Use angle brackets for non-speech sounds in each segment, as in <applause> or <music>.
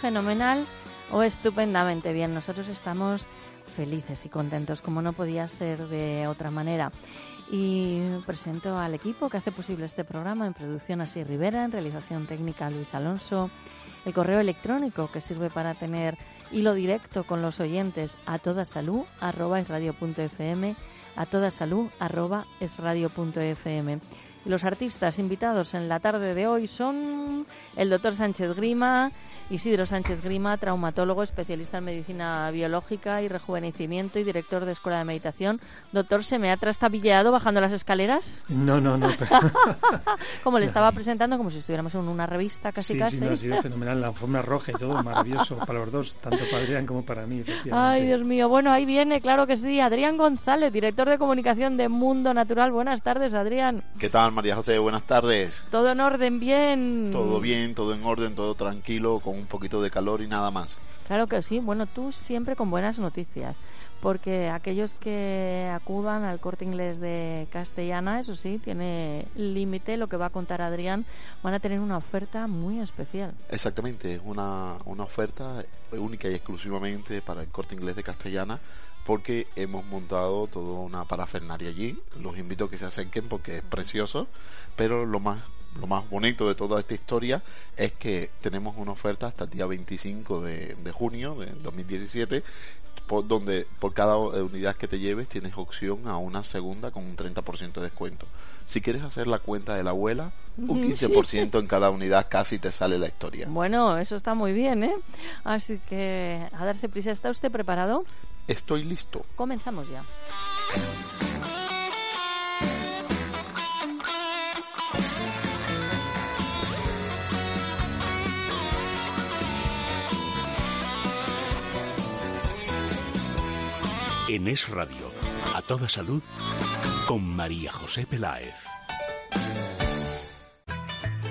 ¿Fenomenal? ¿O estupendamente bien? Nosotros estamos felices y contentos, como no podía ser de otra manera. Y presento al equipo que hace posible este programa en producción Así Rivera, en realización técnica Luis Alonso, el correo electrónico que sirve para tener hilo directo con los oyentes a toda salud arroba es a toda salud arroba es los artistas invitados en la tarde de hoy son el doctor Sánchez Grima, Isidro Sánchez Grima, traumatólogo, especialista en medicina biológica y rejuvenecimiento y director de Escuela de Meditación. Doctor, ¿se me ha trastabilleado bajando las escaleras? No, no, no. <laughs> como le estaba presentando, como si estuviéramos en una revista casi sí, casi. Sí, no, ha sido fenomenal. La forma roja y todo, maravilloso para los dos, tanto para Adrián como para mí. Ay, Dios mío. Bueno, ahí viene, claro que sí, Adrián González, director de comunicación de Mundo Natural. Buenas tardes, Adrián. ¿Qué tal, María José? Buenas tardes. Todo en orden, bien. Todo bien, todo en orden, todo tranquilo, con un poquito de calor y nada más. Claro que sí. Bueno, tú siempre con buenas noticias, porque aquellos que acudan al corte inglés de Castellana, eso sí, tiene límite lo que va a contar Adrián, van a tener una oferta muy especial. Exactamente, una, una oferta única y exclusivamente para el corte inglés de Castellana porque hemos montado toda una parafernaria allí. Los invito a que se acerquen porque es precioso, pero lo más lo más bonito de toda esta historia es que tenemos una oferta hasta el día 25 de, de junio de 2017 por, donde por cada unidad que te lleves tienes opción a una segunda con un 30% de descuento. Si quieres hacer la cuenta de la abuela, un 15% en cada unidad casi te sale la historia. Bueno, eso está muy bien, ¿eh? Así que a darse prisa. ¿Está usted preparado? Estoy listo. Comenzamos ya. En Es Radio, a toda salud, con María José Peláez.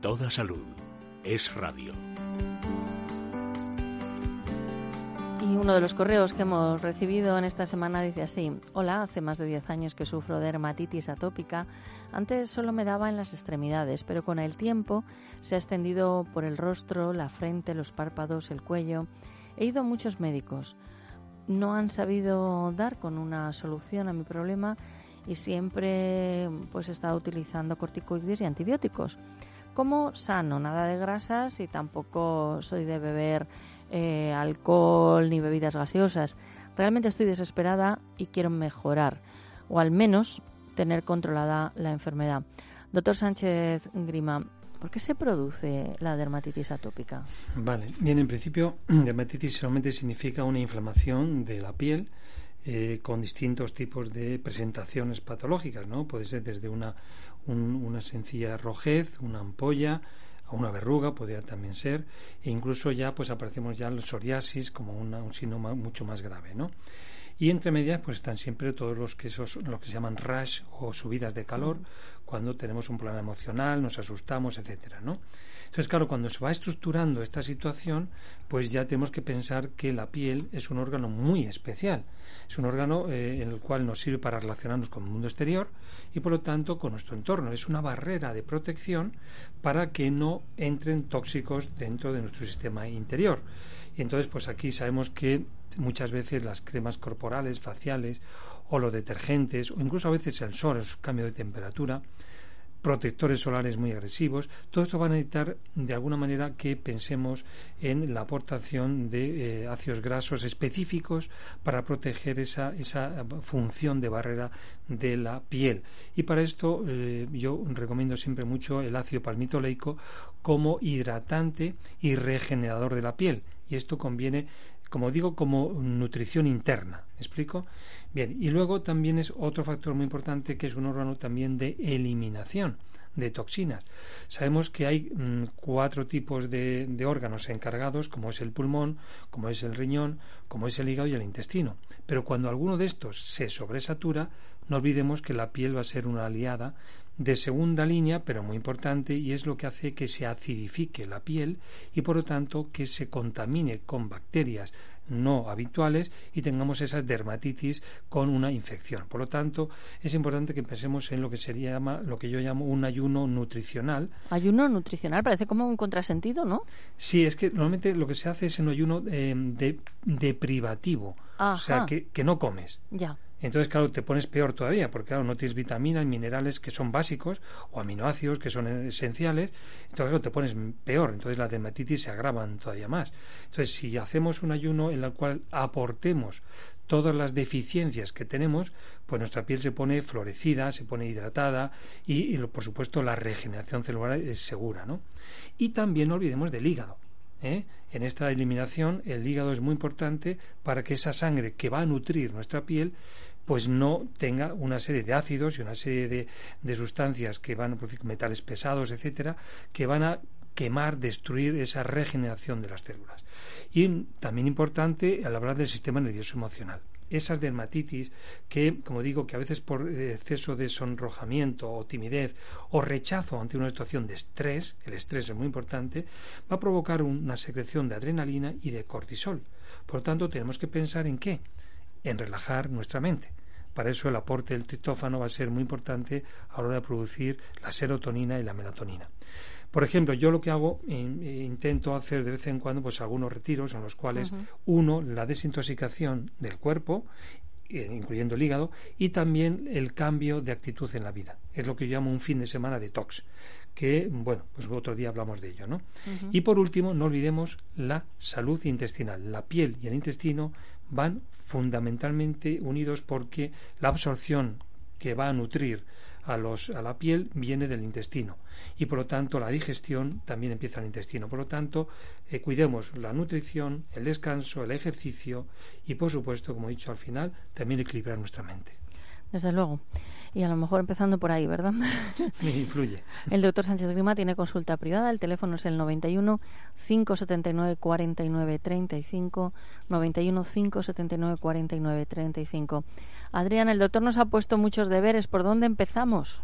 Toda salud. Es radio. Y uno de los correos que hemos recibido en esta semana dice así, hola, hace más de 10 años que sufro de dermatitis atópica. Antes solo me daba en las extremidades, pero con el tiempo se ha extendido por el rostro, la frente, los párpados, el cuello. He ido a muchos médicos. No han sabido dar con una solución a mi problema y siempre pues he estado utilizando corticoides y antibióticos como sano, nada de grasas y tampoco soy de beber eh, alcohol ni bebidas gaseosas. Realmente estoy desesperada y quiero mejorar o al menos tener controlada la enfermedad. Doctor Sánchez Grima, ¿por qué se produce la dermatitis atópica? Vale, bien, en principio, <clears throat> dermatitis solamente significa una inflamación de la piel eh, con distintos tipos de presentaciones patológicas, ¿no? Puede ser desde una una sencilla rojez, una ampolla, una verruga podría también ser, e incluso ya pues aparecemos ya el psoriasis como un signo mucho más grave, ¿no? Y entre medias pues están siempre todos los que esos, lo que se llaman rash o subidas de calor cuando tenemos un problema emocional, nos asustamos, etcétera, ¿no? Entonces, claro, cuando se va estructurando esta situación, pues ya tenemos que pensar que la piel es un órgano muy especial. Es un órgano eh, en el cual nos sirve para relacionarnos con el mundo exterior y, por lo tanto, con nuestro entorno. Es una barrera de protección para que no entren tóxicos dentro de nuestro sistema interior. Y entonces, pues aquí sabemos que muchas veces las cremas corporales, faciales o los detergentes o incluso a veces el sol, el cambio de temperatura, protectores solares muy agresivos. Todo esto va a necesitar de alguna manera que pensemos en la aportación de eh, ácidos grasos específicos para proteger esa, esa función de barrera de la piel. Y para esto eh, yo recomiendo siempre mucho el ácido palmitoleico como hidratante y regenerador de la piel. Y esto conviene como digo, como nutrición interna. ¿Me explico? Bien, y luego también es otro factor muy importante que es un órgano también de eliminación de toxinas. Sabemos que hay mm, cuatro tipos de, de, órganos encargados, como es el pulmón, como es el riñón, como es el hígado y el intestino. Pero cuando alguno de estos se sobresatura, no olvidemos que la piel va a ser una aliada de segunda línea, pero muy importante, y es lo que hace que se acidifique la piel y por lo tanto que se contamine con bacterias no habituales y tengamos esas dermatitis con una infección. Por lo tanto, es importante que pensemos en lo que sería lo que yo llamo un ayuno nutricional. Ayuno nutricional parece como un contrasentido, ¿no? Sí, es que normalmente lo que se hace es un ayuno eh, de, deprivativo, o sea, que, que no comes. Ya. Entonces, claro, te pones peor todavía, porque claro, no tienes vitaminas, minerales que son básicos, o aminoácidos que son esenciales, entonces claro, te pones peor, entonces las dermatitis se agravan todavía más. Entonces, si hacemos un ayuno en el cual aportemos todas las deficiencias que tenemos, pues nuestra piel se pone florecida, se pone hidratada y, y por supuesto la regeneración celular es segura, ¿no? Y también no olvidemos del hígado. ¿eh? En esta eliminación el hígado es muy importante para que esa sangre que va a nutrir nuestra piel pues no tenga una serie de ácidos y una serie de, de sustancias que van a producir metales pesados, etcétera, que van a quemar, destruir esa regeneración de las células. Y también importante al hablar del sistema nervioso emocional esas dermatitis que, como digo, que a veces por exceso de sonrojamiento o timidez o rechazo ante una situación de estrés, el estrés es muy importante, va a provocar una secreción de adrenalina y de cortisol. Por lo tanto, tenemos que pensar en qué? En relajar nuestra mente. Para eso el aporte del triptófano va a ser muy importante a la hora de producir la serotonina y la melatonina. Por ejemplo, yo lo que hago, intento hacer de vez en cuando pues algunos retiros en los cuales, uno, la desintoxicación del cuerpo, eh, incluyendo el hígado, y también el cambio de actitud en la vida. Es lo que yo llamo un fin de semana detox, que, bueno, pues otro día hablamos de ello, ¿no? Y por último, no olvidemos la salud intestinal. La piel y el intestino van fundamentalmente unidos porque la absorción que va a nutrir a, los, a la piel viene del intestino y por lo tanto la digestión también empieza en el intestino. Por lo tanto, eh, cuidemos la nutrición, el descanso, el ejercicio y por supuesto, como he dicho al final, también equilibrar nuestra mente. Desde luego. Y a lo mejor empezando por ahí, ¿verdad? <laughs> Me influye. <laughs> El doctor Sánchez Grima tiene consulta privada. El teléfono es el 91 579 49 35. 91 579 49 35. Adrián, el doctor nos ha puesto muchos deberes. ¿Por dónde empezamos?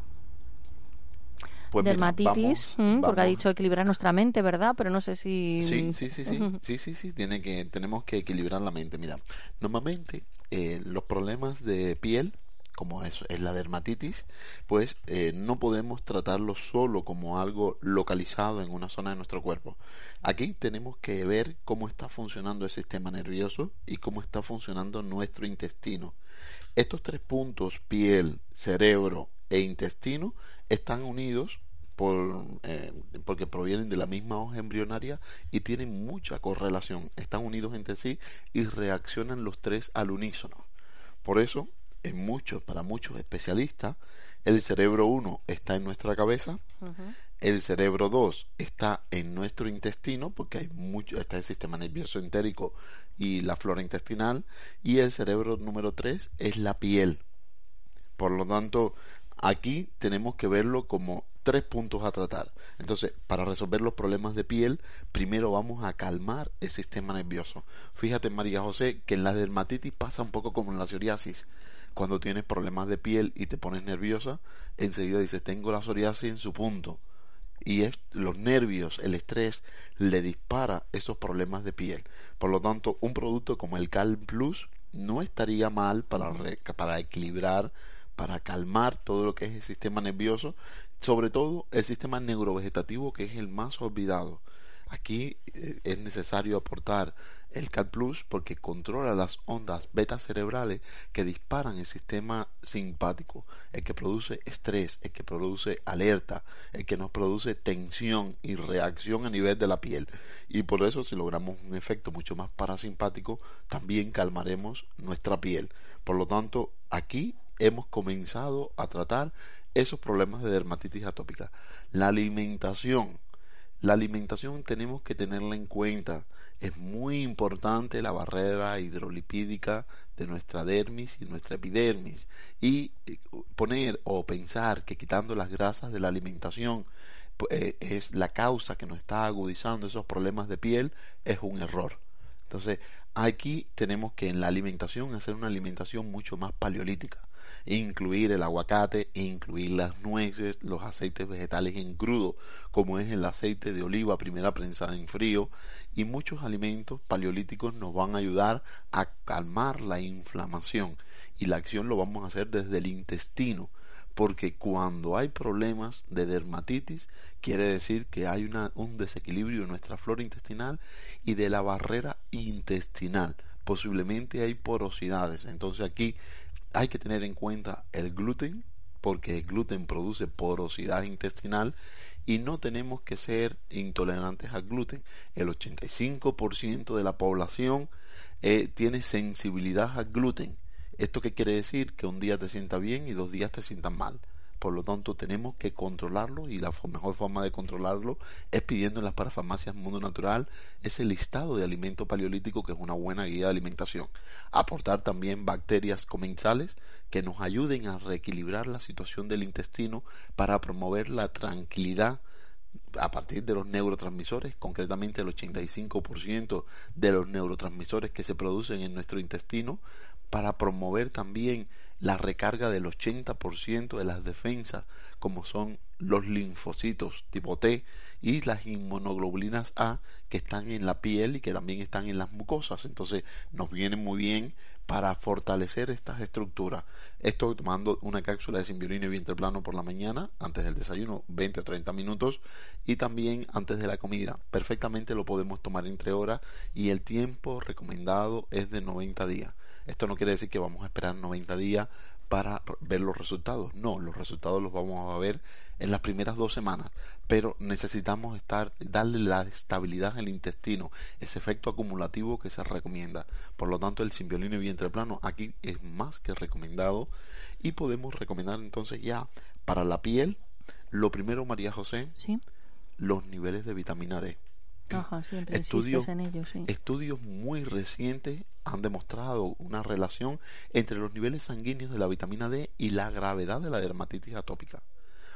Pues Dermatitis, porque ha dicho equilibrar nuestra mente, ¿verdad? Pero no sé si... Sí, sí, sí, sí, sí, sí, sí, Tiene que, tenemos que equilibrar la mente. Mira, normalmente eh, los problemas de piel como es, la dermatitis, pues eh, no podemos tratarlo solo como algo localizado en una zona de nuestro cuerpo. Aquí tenemos que ver cómo está funcionando el sistema nervioso y cómo está funcionando nuestro intestino. Estos tres puntos, piel, cerebro e intestino, están unidos eh, porque provienen de la misma hoja embrionaria y tienen mucha correlación. Están unidos entre sí y reaccionan los tres al unísono. Por eso en muchos, para muchos especialistas, el cerebro 1 está en nuestra cabeza, el cerebro 2 está en nuestro intestino, porque hay mucho, está el sistema nervioso entérico y la flora intestinal, y el cerebro número 3 es la piel. Por lo tanto, aquí tenemos que verlo como tres puntos a tratar. Entonces, para resolver los problemas de piel, primero vamos a calmar el sistema nervioso. Fíjate, María José, que en la dermatitis pasa un poco como en la psoriasis cuando tienes problemas de piel y te pones nerviosa, enseguida dices, tengo la psoriasis en su punto. Y es, los nervios, el estrés, le dispara esos problemas de piel. Por lo tanto, un producto como el Calm Plus no estaría mal para, para equilibrar, para calmar todo lo que es el sistema nervioso, sobre todo el sistema neurovegetativo, que es el más olvidado. Aquí eh, es necesario aportar el Cal Plus porque controla las ondas beta cerebrales que disparan el sistema simpático, el que produce estrés, el que produce alerta, el que nos produce tensión y reacción a nivel de la piel. Y por eso si logramos un efecto mucho más parasimpático, también calmaremos nuestra piel. Por lo tanto, aquí hemos comenzado a tratar esos problemas de dermatitis atópica. La alimentación. La alimentación tenemos que tenerla en cuenta. Es muy importante la barrera hidrolipídica de nuestra dermis y nuestra epidermis. Y eh, poner o pensar que quitando las grasas de la alimentación eh, es la causa que nos está agudizando esos problemas de piel es un error. Entonces, aquí tenemos que en la alimentación hacer una alimentación mucho más paleolítica incluir el aguacate, incluir las nueces, los aceites vegetales en crudo, como es el aceite de oliva primera prensada en frío, y muchos alimentos paleolíticos nos van a ayudar a calmar la inflamación. Y la acción lo vamos a hacer desde el intestino porque cuando hay problemas de dermatitis quiere decir que hay un desequilibrio en nuestra flora intestinal y de la barrera intestinal. Posiblemente hay porosidades. Entonces aquí hay que tener en cuenta el gluten, porque el gluten produce porosidad intestinal y no tenemos que ser intolerantes al gluten. El 85% de la población eh, tiene sensibilidad al gluten. ¿Esto qué quiere decir? Que un día te sienta bien y dos días te sientan mal. Por lo tanto, tenemos que controlarlo y la mejor forma de controlarlo es pidiendo en las parafarmacias Mundo Natural ese listado de alimento paleolítico que es una buena guía de alimentación. Aportar también bacterias comensales que nos ayuden a reequilibrar la situación del intestino para promover la tranquilidad a partir de los neurotransmisores, concretamente el 85% de los neurotransmisores que se producen en nuestro intestino, para promover también la recarga del 80% de las defensas, como son los linfocitos tipo T y las inmunoglobulinas A que están en la piel y que también están en las mucosas. Entonces nos viene muy bien para fortalecer estas estructuras. Esto tomando una cápsula de simbiolina y vientre plano por la mañana, antes del desayuno, 20 o 30 minutos, y también antes de la comida. Perfectamente lo podemos tomar entre horas y el tiempo recomendado es de 90 días. Esto no quiere decir que vamos a esperar 90 días para ver los resultados. No, los resultados los vamos a ver en las primeras dos semanas, pero necesitamos estar, darle la estabilidad al intestino, ese efecto acumulativo que se recomienda. Por lo tanto, el simbiolino y vientre plano aquí es más que recomendado y podemos recomendar entonces ya para la piel, lo primero, María José, ¿Sí? los niveles de vitamina D. Ajá, siempre estudios, en ello, sí. estudios muy recientes han demostrado una relación entre los niveles sanguíneos de la vitamina D y la gravedad de la dermatitis atópica.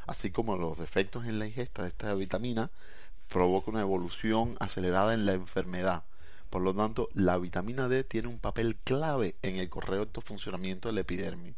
Así como los defectos en la ingesta de esta vitamina provoca una evolución acelerada en la enfermedad. Por lo tanto, la vitamina D tiene un papel clave en el correcto funcionamiento del epidermis.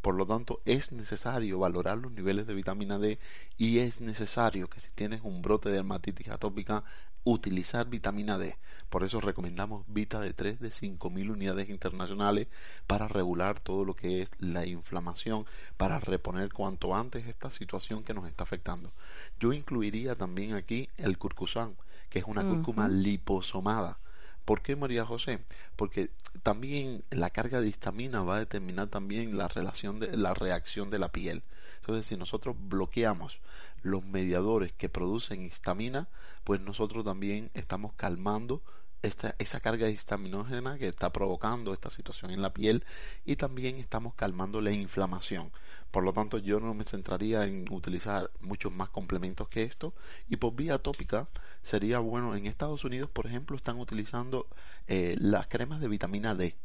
Por lo tanto, es necesario valorar los niveles de vitamina D y es necesario que si tienes un brote de dermatitis atópica, utilizar vitamina D. Por eso recomendamos Vita de 3 de 5.000 unidades internacionales para regular todo lo que es la inflamación, para reponer cuanto antes esta situación que nos está afectando. Yo incluiría también aquí el curcusán, que es una cúrcuma liposomada. ¿Por qué María José? Porque también la carga de histamina va a determinar también la relación de la reacción de la piel. Entonces, si nosotros bloqueamos los mediadores que producen histamina, pues nosotros también estamos calmando esta, esa carga histaminógena que está provocando esta situación en la piel y también estamos calmando la inflamación. Por lo tanto, yo no me centraría en utilizar muchos más complementos que esto. Y por vía tópica sería bueno, en Estados Unidos, por ejemplo, están utilizando eh, las cremas de vitamina D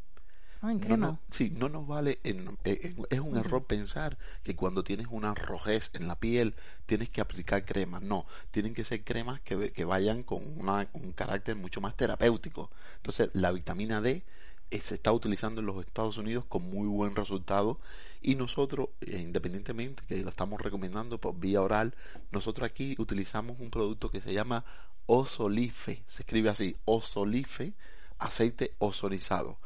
Ah, no, sí, no nos vale, es un error pensar que cuando tienes una rojez en la piel tienes que aplicar cremas. No, tienen que ser cremas que, que vayan con un carácter mucho más terapéutico. Entonces, la vitamina D eh, se está utilizando en los Estados Unidos con muy buen resultado y nosotros, eh, independientemente que lo estamos recomendando por vía oral, nosotros aquí utilizamos un producto que se llama Osolife, se escribe así, Osolife, aceite ozonizado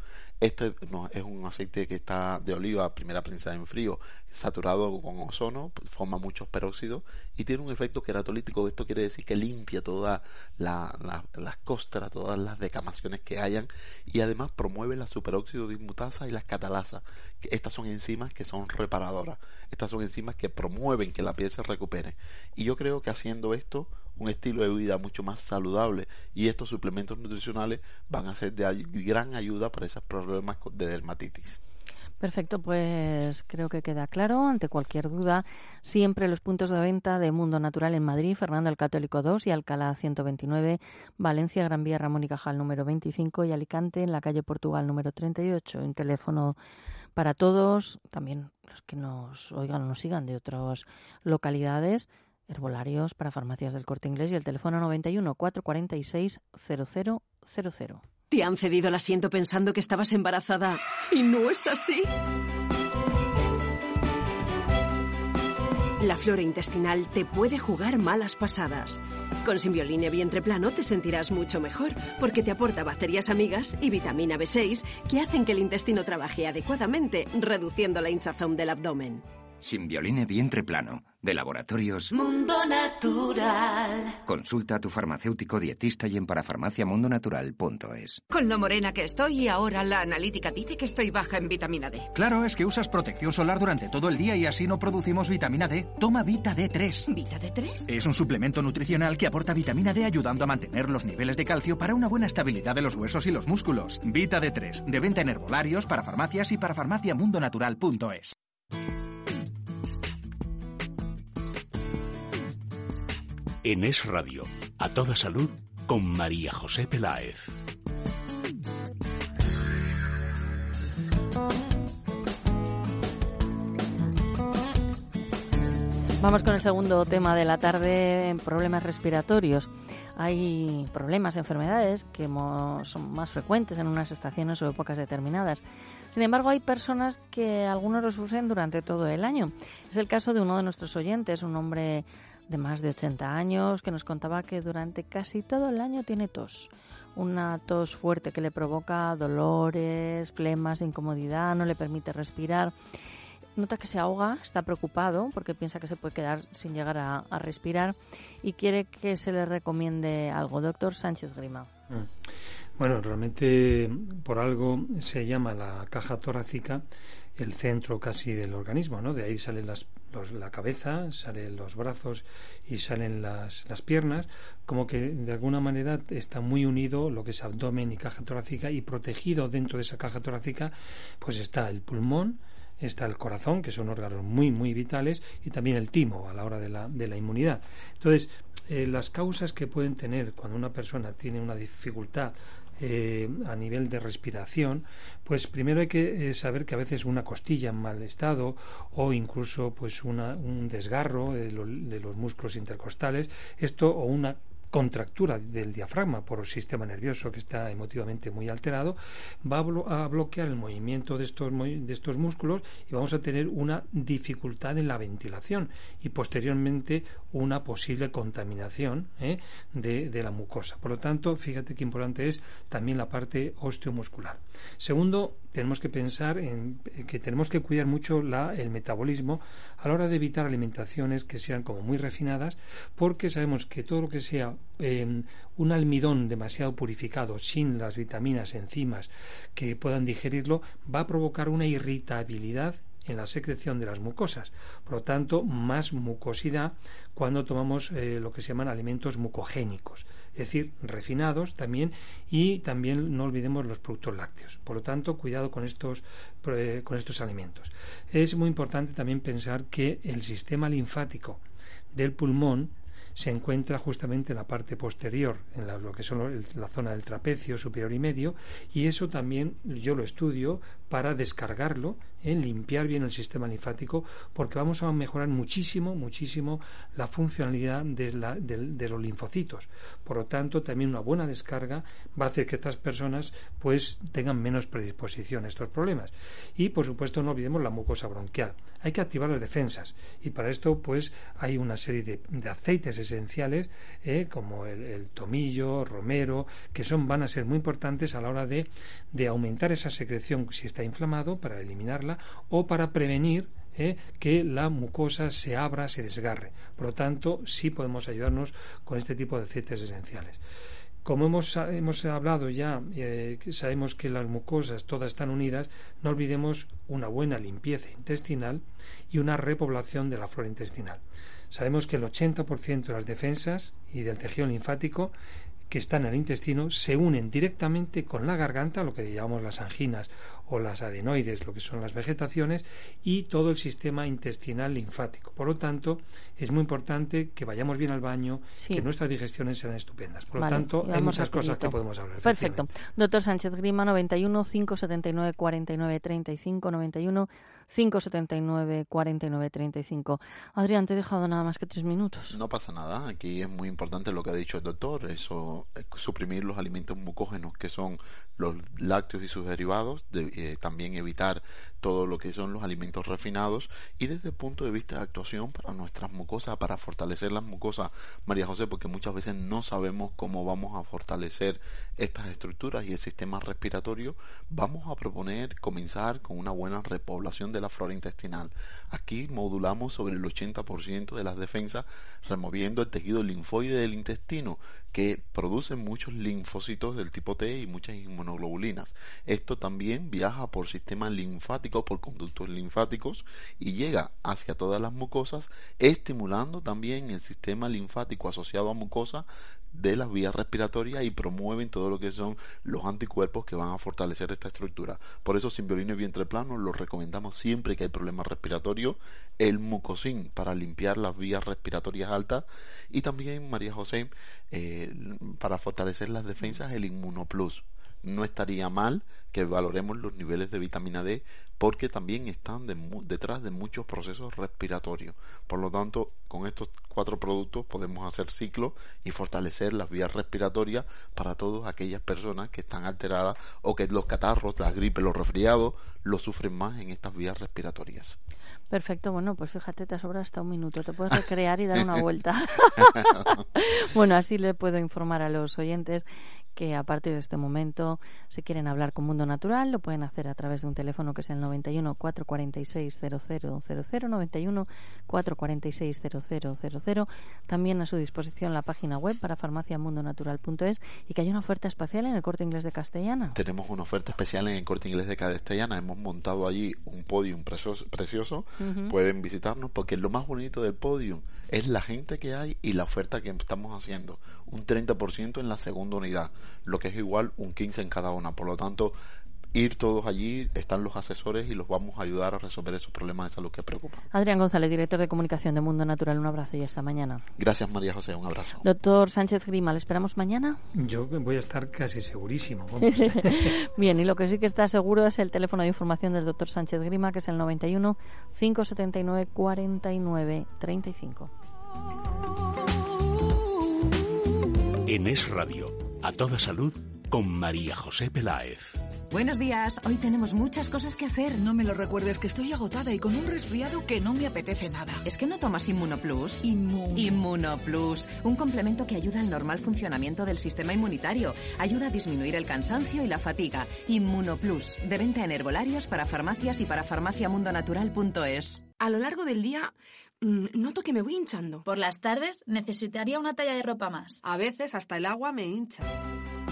Este es un aceite que está de oliva, primera prensa en frío, saturado con ozono, forma muchos peróxidos y tiene un efecto queratolítico. Esto quiere decir que limpia todas las costras, todas las decamaciones que hayan y además promueve la superóxido dismutasa y las catalasas. Estas son enzimas que son reparadoras. Estas son enzimas que promueven que la piel se recupere. Y yo creo que haciendo esto un estilo de vida mucho más saludable y estos suplementos nutricionales van a ser de gran ayuda para esos problemas de dermatitis. Perfecto, pues creo que queda claro. Ante cualquier duda, siempre los puntos de venta de Mundo Natural en Madrid, Fernando el Católico 2 y Alcalá 129, Valencia, Gran Vía, Ramón y Cajal número 25 y Alicante en la calle Portugal número 38. Un teléfono para todos, también los que nos oigan o nos sigan de otras localidades herbolarios para farmacias del corte inglés y el teléfono 91 446 0000. Te han cedido el asiento pensando que estabas embarazada y no es así. La flora intestinal te puede jugar malas pasadas. Con Simbioline Vientre Plano te sentirás mucho mejor porque te aporta bacterias amigas y vitamina B6 que hacen que el intestino trabaje adecuadamente, reduciendo la hinchazón del abdomen. Simbioline Vientre Plano de Laboratorios Mundo Natural. Consulta a tu farmacéutico dietista y en parafarmaciamundonatural.es. Con lo morena que estoy y ahora la analítica dice que estoy baja en vitamina D. Claro, es que usas protección solar durante todo el día y así no producimos vitamina D. Toma Vita D3. ¿Vita D3? Es un suplemento nutricional que aporta vitamina D ayudando a mantener los niveles de calcio para una buena estabilidad de los huesos y los músculos. Vita D3, de venta en herbolarios, para farmacias y para farmaciamundonatural.es. En Es Radio, a toda salud, con María José Peláez. Vamos con el segundo tema de la tarde, problemas respiratorios. Hay problemas, enfermedades que son más frecuentes en unas estaciones o épocas determinadas. Sin embargo, hay personas que algunos los usan durante todo el año. Es el caso de uno de nuestros oyentes, un hombre de más de 80 años que nos contaba que durante casi todo el año tiene tos. Una tos fuerte que le provoca dolores, flemas, incomodidad, no le permite respirar. Nota que se ahoga, está preocupado porque piensa que se puede quedar sin llegar a, respirar y quiere que se le recomiende algo. Doctor Sánchez Grima. Mm. Bueno, realmente por algo se llama la caja torácica el centro casi del organismo, ¿no? De ahí salen las, la cabeza, salen los brazos y salen las, las piernas, como que de alguna manera está muy unido lo que es abdomen y caja torácica y protegido dentro de esa caja torácica, pues está el pulmón, está el corazón, que son órganos muy, muy vitales, y también el timo a la hora de la, de la inmunidad. Entonces, eh, las causas que pueden tener cuando una persona tiene una dificultad eh, a nivel de respiración, pues primero hay que eh, saber que a veces una costilla en mal estado o incluso pues un desgarro de, de los músculos intercostales, esto o una contractura del diafragma por el sistema nervioso que está emotivamente muy alterado, va a, bloquear el movimiento de estos, de estos músculos y vamos a tener una dificultad en la ventilación y posteriormente una posible contaminación ¿eh? de, de, la mucosa. Por lo tanto, fíjate qué importante es también la parte osteomuscular. Segundo, tenemos que pensar en que tenemos que cuidar mucho la, el metabolismo a la hora de evitar alimentaciones que sean como muy refinadas, porque sabemos que todo lo que sea em, un almidón demasiado purificado, sin las vitaminas, enzimas que puedan digerirlo, va a provocar una irritabilidad en la secreción de las mucosas. Por lo tanto, más mucosidad cuando tomamos eh, lo que se llaman alimentos mucogénicos es decir, refinados también y también no olvidemos los productos lácteos. Por lo tanto, cuidado con estos, eh, con estos alimentos. Es muy importante también pensar que el sistema linfático del pulmón se encuentra justamente en la parte posterior, en lo que son la zona del trapecio superior y medio, y eso también yo lo estudio para descargarlo en limpiar bien el sistema linfático porque vamos a mejorar muchísimo, muchísimo la funcionalidad de, los linfocitos. Por lo tanto, también una buena descarga va a hacer que estas personas pues tengan menos predisposición a estos problemas. Y por supuesto no olvidemos la mucosa bronquial. Hay que activar las defensas y para esto pues hay una serie de, aceites esenciales eh, como el, tomillo, romero, que son van a ser muy importantes a la hora de, de aumentar esa secreción si está inflamado para eliminarla o para prevenir eh, que la mucosa se abra, se desgarre. Por lo tanto, sí podemos ayudarnos con este tipo de aceites esenciales. Como hemos, hemos hablado ya, eh, sabemos que las mucosas todas están unidas, no olvidemos una buena limpieza intestinal y una repoblación de la flora intestinal. Sabemos que el 80% de las defensas y del tejido linfático que están en el intestino se unen directamente con la garganta, lo que llamamos las anginas o las adenoides, lo que son las vegetaciones, y todo el sistema intestinal linfático. Por lo tanto, es muy importante que vayamos bien al baño, que nuestras digestiones sean estupendas. Por lo tanto, hay muchas cosas que podemos hablar. Perfecto. Doctor Sánchez Grima, 91 579 49 35 91 579 49 35. Adrián, te he dejado nada más que tres minutos. No pasa nada. Aquí es muy importante lo que ha dicho el doctor. Eso, eh, suprimir los alimentos mucógenos que son los lácteos y sus derivados, eh, también evitar todo lo que son los alimentos refinados y desde el punto de vista de actuación para nuestras mucosas, para fortalecer las mucosas, María José, porque muchas veces no sabemos cómo vamos a fortalecer estas estructuras y el sistema respiratorio, vamos a proponer comenzar con una buena repoblación de la flora intestinal. Aquí modulamos sobre el 80% de las defensas removiendo el tejido linfoide del intestino que produce muchos linfocitos del tipo T y muchas inmunoglobulinas. Esto también viaja por sistema linfático, por conductos linfáticos y llega hacia todas las mucosas, estimulando también el sistema linfático asociado a mucosa de las vías respiratorias y promueven todo lo que son los anticuerpos que van a fortalecer esta estructura. Por eso Simbiolino y Vientre Plano lo recomendamos siempre que hay problemas respiratorios, el mucosín para limpiar las vías respiratorias altas y también María José eh, para fortalecer las defensas el Inmunoplus. No estaría mal que valoremos los niveles de vitamina D porque también están detrás de muchos procesos respiratorios. Por lo tanto, con estos cuatro productos podemos hacer ciclo y fortalecer las vías respiratorias para todas aquellas personas que están alteradas o que los catarros, la gripe, los resfriados lo sufren más en estas vías respiratorias. Perfecto, bueno, pues fíjate, te sobra hasta un minuto, te puedes <laughs> recrear y dar una vuelta. <laughs> bueno, así le puedo informar a los oyentes que a partir de este momento, si quieren hablar con Mundo Natural, lo pueden hacer a través de un teléfono que es el 91 446 0000, 91 446 0000. También a su disposición la página web para farmaciamundonatural.es y que hay una oferta especial en el Corte Inglés de Castellana. Tenemos una oferta especial en el Corte Inglés de Castellana. Hemos montado allí un podium precioso. Pueden visitarnos porque lo más bonito del podium es la gente que hay y la oferta que estamos haciendo. Un 30% en la segunda unidad, lo que es igual un 15 en cada una. Por lo tanto, ir todos allí, están los asesores y los vamos a ayudar a resolver esos problemas de salud que preocupan. Adrián González, director de comunicación de Mundo Natural, un abrazo y hasta mañana. Gracias María José, un abrazo. Doctor Sánchez Grima, ¿le esperamos mañana? Yo voy a estar casi segurísimo. <laughs> Bien, y lo que sí que está seguro es el teléfono de información del doctor Sánchez Grima, que es el 91 579 49 35. En Es Radio, a toda salud, con María José Peláez. Buenos días, hoy tenemos muchas cosas que hacer. No me lo recuerdes, que estoy agotada y con un resfriado que no me apetece nada. ¿Es que no tomas Inmunoplus? Inmun. Inmunoplus, un complemento que ayuda al normal funcionamiento del sistema inmunitario, ayuda a disminuir el cansancio y la fatiga. Inmunoplus, de venta en herbolarios para farmacias y para farmaciamundonatural.es. A lo largo del día noto que me voy hinchando. Por las tardes necesitaría una talla de ropa más. A veces hasta el agua me hincha.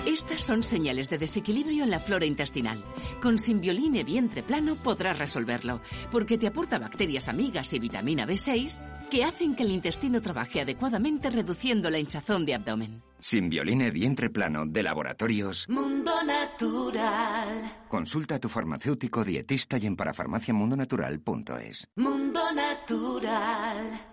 Estas son señales de desequilibrio en la flora intestinal. Con Simbioline Vientre Plano podrás resolverlo, porque te aporta bacterias amigas y vitamina B6 que hacen que el intestino trabaje adecuadamente reduciendo la hinchazón de abdomen. Simbioline Vientre Plano de Laboratorios Mundo Natural. Consulta a tu farmacéutico dietista y en parafarmaciamundonatural.es. Mundo Natural.